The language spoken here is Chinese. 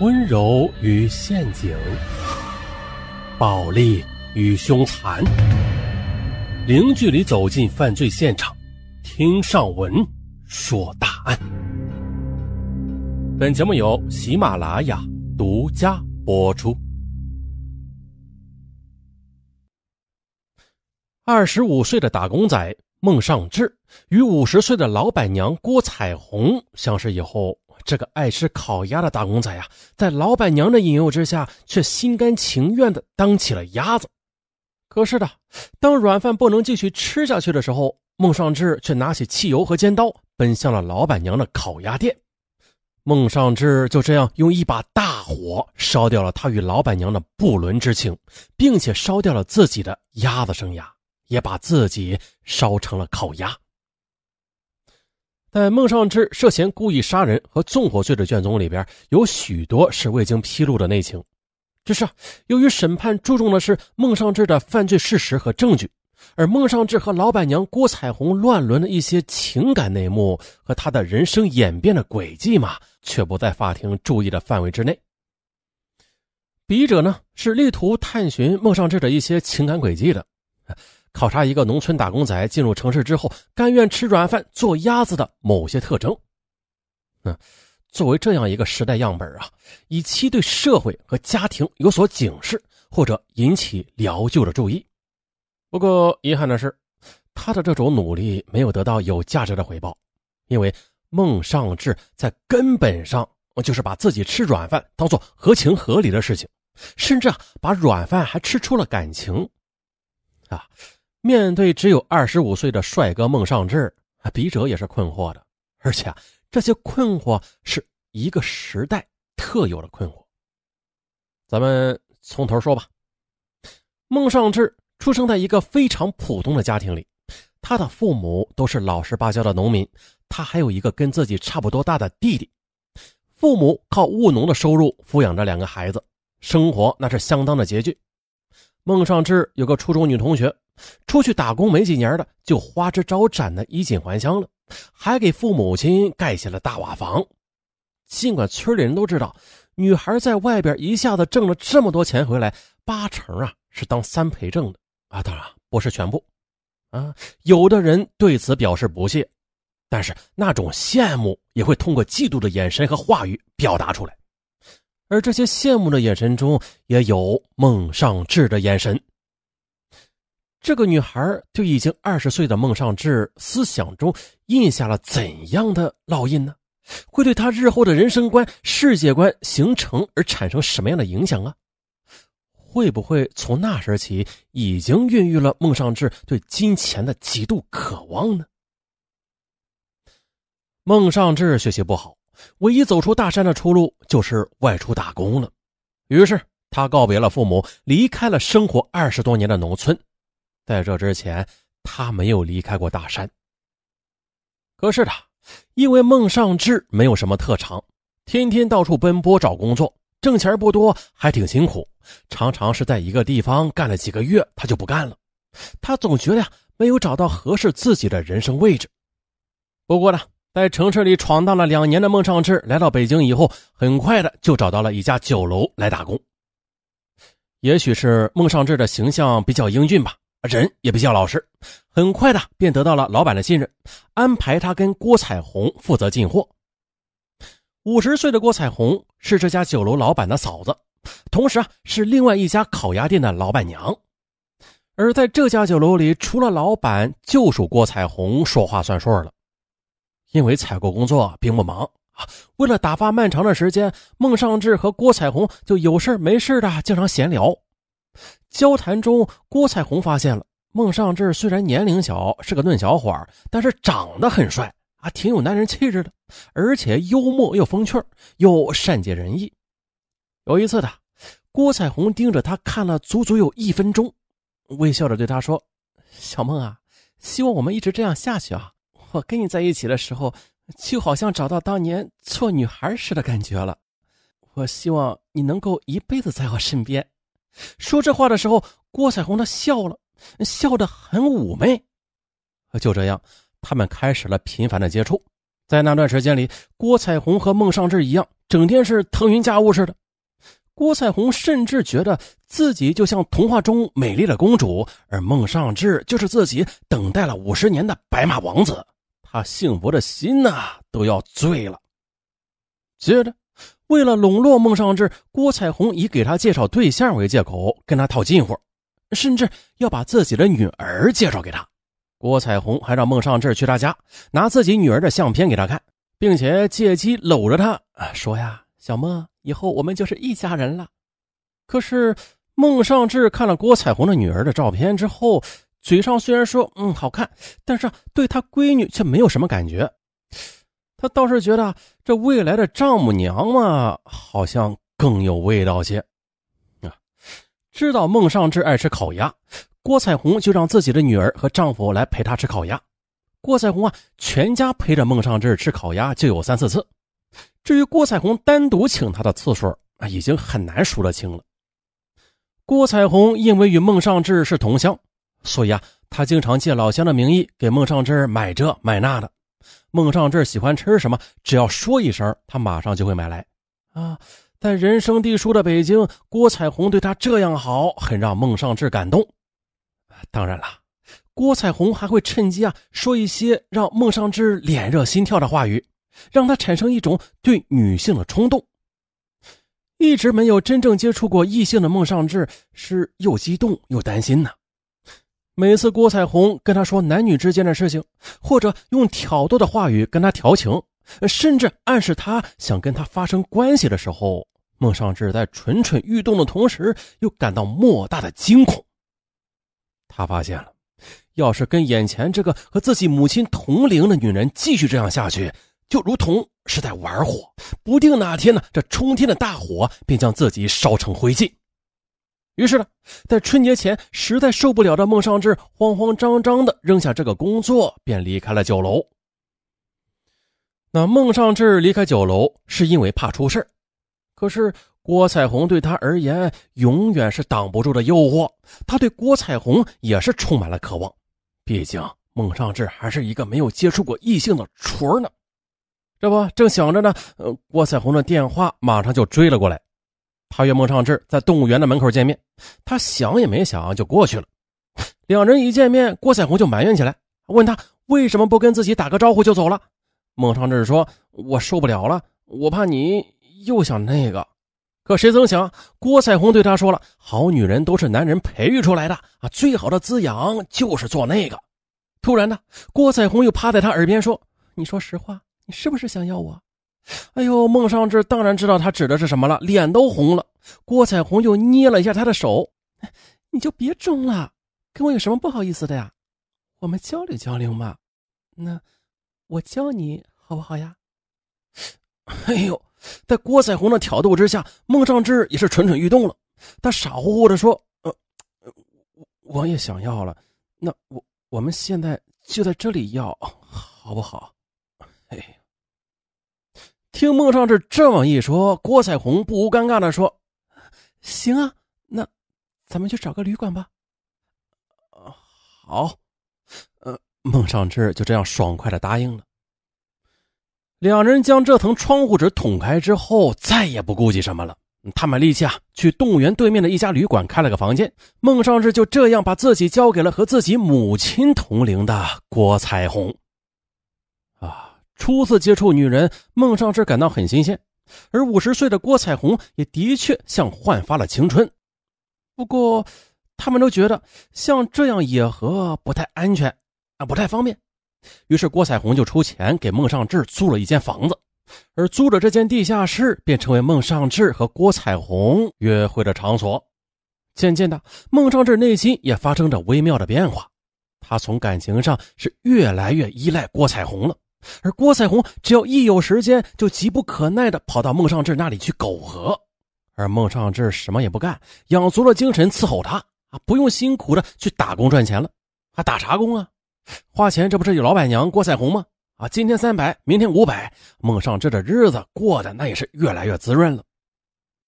温柔与陷阱，暴力与凶残，零距离走进犯罪现场，听上文说大案。本节目由喜马拉雅独家播出。二十五岁的打工仔孟尚志与五十岁的老板娘郭彩虹相识以后。这个爱吃烤鸭的打工仔呀，在老板娘的引诱之下，却心甘情愿的当起了鸭子。可是的，当软饭不能继续吃下去的时候，孟尚志却拿起汽油和尖刀，奔向了老板娘的烤鸭店。孟尚志就这样用一把大火烧掉了他与老板娘的不伦之情，并且烧掉了自己的鸭子生涯，也把自己烧成了烤鸭。在孟尚志涉嫌故意杀人和纵火罪的卷宗里边，有许多是未经披露的内情。只是由于审判注重的是孟尚志的犯罪事实和证据，而孟尚志和老板娘郭彩虹乱伦的一些情感内幕和他的人生演变的轨迹嘛，却不在法庭注意的范围之内。笔者呢是力图探寻孟尚志的一些情感轨迹的。考察一个农村打工仔进入城市之后，甘愿吃软饭做鸭子的某些特征。嗯，作为这样一个时代样本啊，以期对社会和家庭有所警示，或者引起疗救的注意。不过遗憾的是，他的这种努力没有得到有价值的回报，因为孟尚志在根本上就是把自己吃软饭当做合情合理的事情，甚至啊，把软饭还吃出了感情啊。面对只有二十五岁的帅哥孟尚志，笔者也是困惑的，而且这些困惑是一个时代特有的困惑。咱们从头说吧。孟尚志出生在一个非常普通的家庭里，他的父母都是老实巴交的农民，他还有一个跟自己差不多大的弟弟。父母靠务农的收入抚养着两个孩子，生活那是相当的拮据。孟尚志有个初中女同学。出去打工没几年的，就花枝招展的衣锦还乡了，还给父母亲盖起了大瓦房。尽管村里人都知道，女孩在外边一下子挣了这么多钱回来，八成啊是当三陪挣的啊，当然不是全部啊。有的人对此表示不屑，但是那种羡慕也会通过嫉妒的眼神和话语表达出来，而这些羡慕的眼神中，也有孟尚志的眼神。这个女孩对已经二十岁的孟尚志思想中印下了怎样的烙印呢？会对他日后的人生观、世界观形成而产生什么样的影响啊？会不会从那时起已经孕育了孟尚志对金钱的极度渴望呢？孟尚志学习不好，唯一走出大山的出路就是外出打工了。于是他告别了父母，离开了生活二十多年的农村。在这之前，他没有离开过大山。可是他因为孟尚志没有什么特长，天天到处奔波找工作，挣钱不多，还挺辛苦。常常是在一个地方干了几个月，他就不干了。他总觉得呀，没有找到合适自己的人生位置。不过呢，在城市里闯荡了两年的孟尚志来到北京以后，很快的就找到了一家酒楼来打工。也许是孟尚志的形象比较英俊吧。人也比较老实，很快的便得到了老板的信任，安排他跟郭彩虹负责进货。五十岁的郭彩虹是这家酒楼老板的嫂子，同时啊是另外一家烤鸭店的老板娘。而在这家酒楼里，除了老板，就属郭彩虹说话算数了。因为采购工作并不忙啊，为了打发漫长的时间，孟尚志和郭彩虹就有事没事的经常闲聊。交谈中，郭彩虹发现了孟尚志虽然年龄小，是个嫩小伙但是长得很帅啊，挺有男人气质的，而且幽默又风趣，又善解人意。有一次的，郭彩虹盯着他看了足足有一分钟，微笑着对他说：“小孟啊，希望我们一直这样下去啊！我跟你在一起的时候，就好像找到当年做女孩时的感觉了。我希望你能够一辈子在我身边。”说这话的时候，郭彩虹她笑了，笑得很妩媚。就这样，他们开始了频繁的接触。在那段时间里，郭彩虹和孟尚志一样，整天是腾云驾雾似的。郭彩虹甚至觉得自己就像童话中美丽的公主，而孟尚志就是自己等待了五十年的白马王子。他幸福的心呐，都要醉了。接着，为了笼络孟尚志，郭彩虹以给他介绍对象为借口跟他套近乎，甚至要把自己的女儿介绍给他。郭彩虹还让孟尚志去他家拿自己女儿的相片给他看，并且借机搂着他啊说：“呀，小孟，以后我们就是一家人了。”可是孟尚志看了郭彩虹的女儿的照片之后，嘴上虽然说“嗯，好看”，但是对他闺女却没有什么感觉。他倒是觉得这未来的丈母娘嘛，好像更有味道些。啊，知道孟尚志爱吃烤鸭，郭彩虹就让自己的女儿和丈夫来陪他吃烤鸭。郭彩虹啊，全家陪着孟尚志吃烤鸭就有三四次。至于郭彩虹单独请他的次数啊，已经很难数得清了。郭彩虹因为与孟尚志是同乡，所以啊，他经常借老乡的名义给孟尚志买这买那的。孟尚志喜欢吃什么，只要说一声，他马上就会买来。啊，在人生地疏的北京，郭彩虹对他这样好，很让孟尚志感动。当然了，郭彩虹还会趁机啊说一些让孟尚志脸热心跳的话语，让他产生一种对女性的冲动。一直没有真正接触过异性的孟尚志是又激动又担心呢。每次郭彩虹跟他说男女之间的事情，或者用挑逗的话语跟他调情，甚至暗示他想跟他发生关系的时候，孟尚志在蠢蠢欲动的同时，又感到莫大的惊恐。他发现了，要是跟眼前这个和自己母亲同龄的女人继续这样下去，就如同是在玩火，不定哪天呢，这冲天的大火便将自己烧成灰烬。于是呢，在春节前实在受不了的孟尚志，慌慌张张的扔下这个工作，便离开了酒楼。那孟尚志离开酒楼是因为怕出事可是郭彩虹对他而言永远是挡不住的诱惑，他对郭彩虹也是充满了渴望。毕竟孟尚志还是一个没有接触过异性的雏儿呢。这不正想着呢，郭彩虹的电话马上就追了过来。他约孟尚志在动物园的门口见面，他想也没想就过去了。两人一见面，郭彩虹就埋怨起来，问他为什么不跟自己打个招呼就走了。孟尚志说：“我受不了了，我怕你又想那个。”可谁曾想，郭彩虹对他说了：“好女人都是男人培育出来的啊，最好的滋养就是做那个。”突然呢，郭彩虹又趴在他耳边说：“你说实话，你是不是想要我？”哎呦，孟尚志当然知道他指的是什么了，脸都红了。郭彩虹又捏了一下他的手，你就别争了，跟我有什么不好意思的呀？我们交流交流嘛。那我教你好不好呀？哎呦，在郭彩虹的挑逗之下，孟尚志也是蠢蠢欲动了。他傻乎乎的说：“呃，我我也想要了。那我我们现在就在这里要，好不好？” 哎。听孟尚志这么一说，郭彩虹不无尴尬的说：“行啊，那咱们去找个旅馆吧。”好，呃，孟尚志就这样爽快的答应了。两人将这层窗户纸捅开之后，再也不顾及什么了。他们立即啊，去动物园对面的一家旅馆开了个房间。孟尚志就这样把自己交给了和自己母亲同龄的郭彩虹。初次接触女人，孟尚志感到很新鲜，而五十岁的郭彩虹也的确像焕发了青春。不过，他们都觉得像这样野合不太安全啊，不太方便。于是，郭彩虹就出钱给孟尚志租了一间房子，而租着这间地下室便成为孟尚志和郭彩虹约会的场所。渐渐的，孟尚志内心也发生着微妙的变化，他从感情上是越来越依赖郭彩虹了。而郭彩虹只要一有时间，就急不可耐的跑到孟尚志那里去苟合，而孟尚志什么也不干，养足了精神伺候他啊，不用辛苦的去打工赚钱了，还打啥工啊？花钱这不是有老板娘郭彩虹吗？啊，今天三百，明天五百，孟尚志的日子过得那也是越来越滋润了。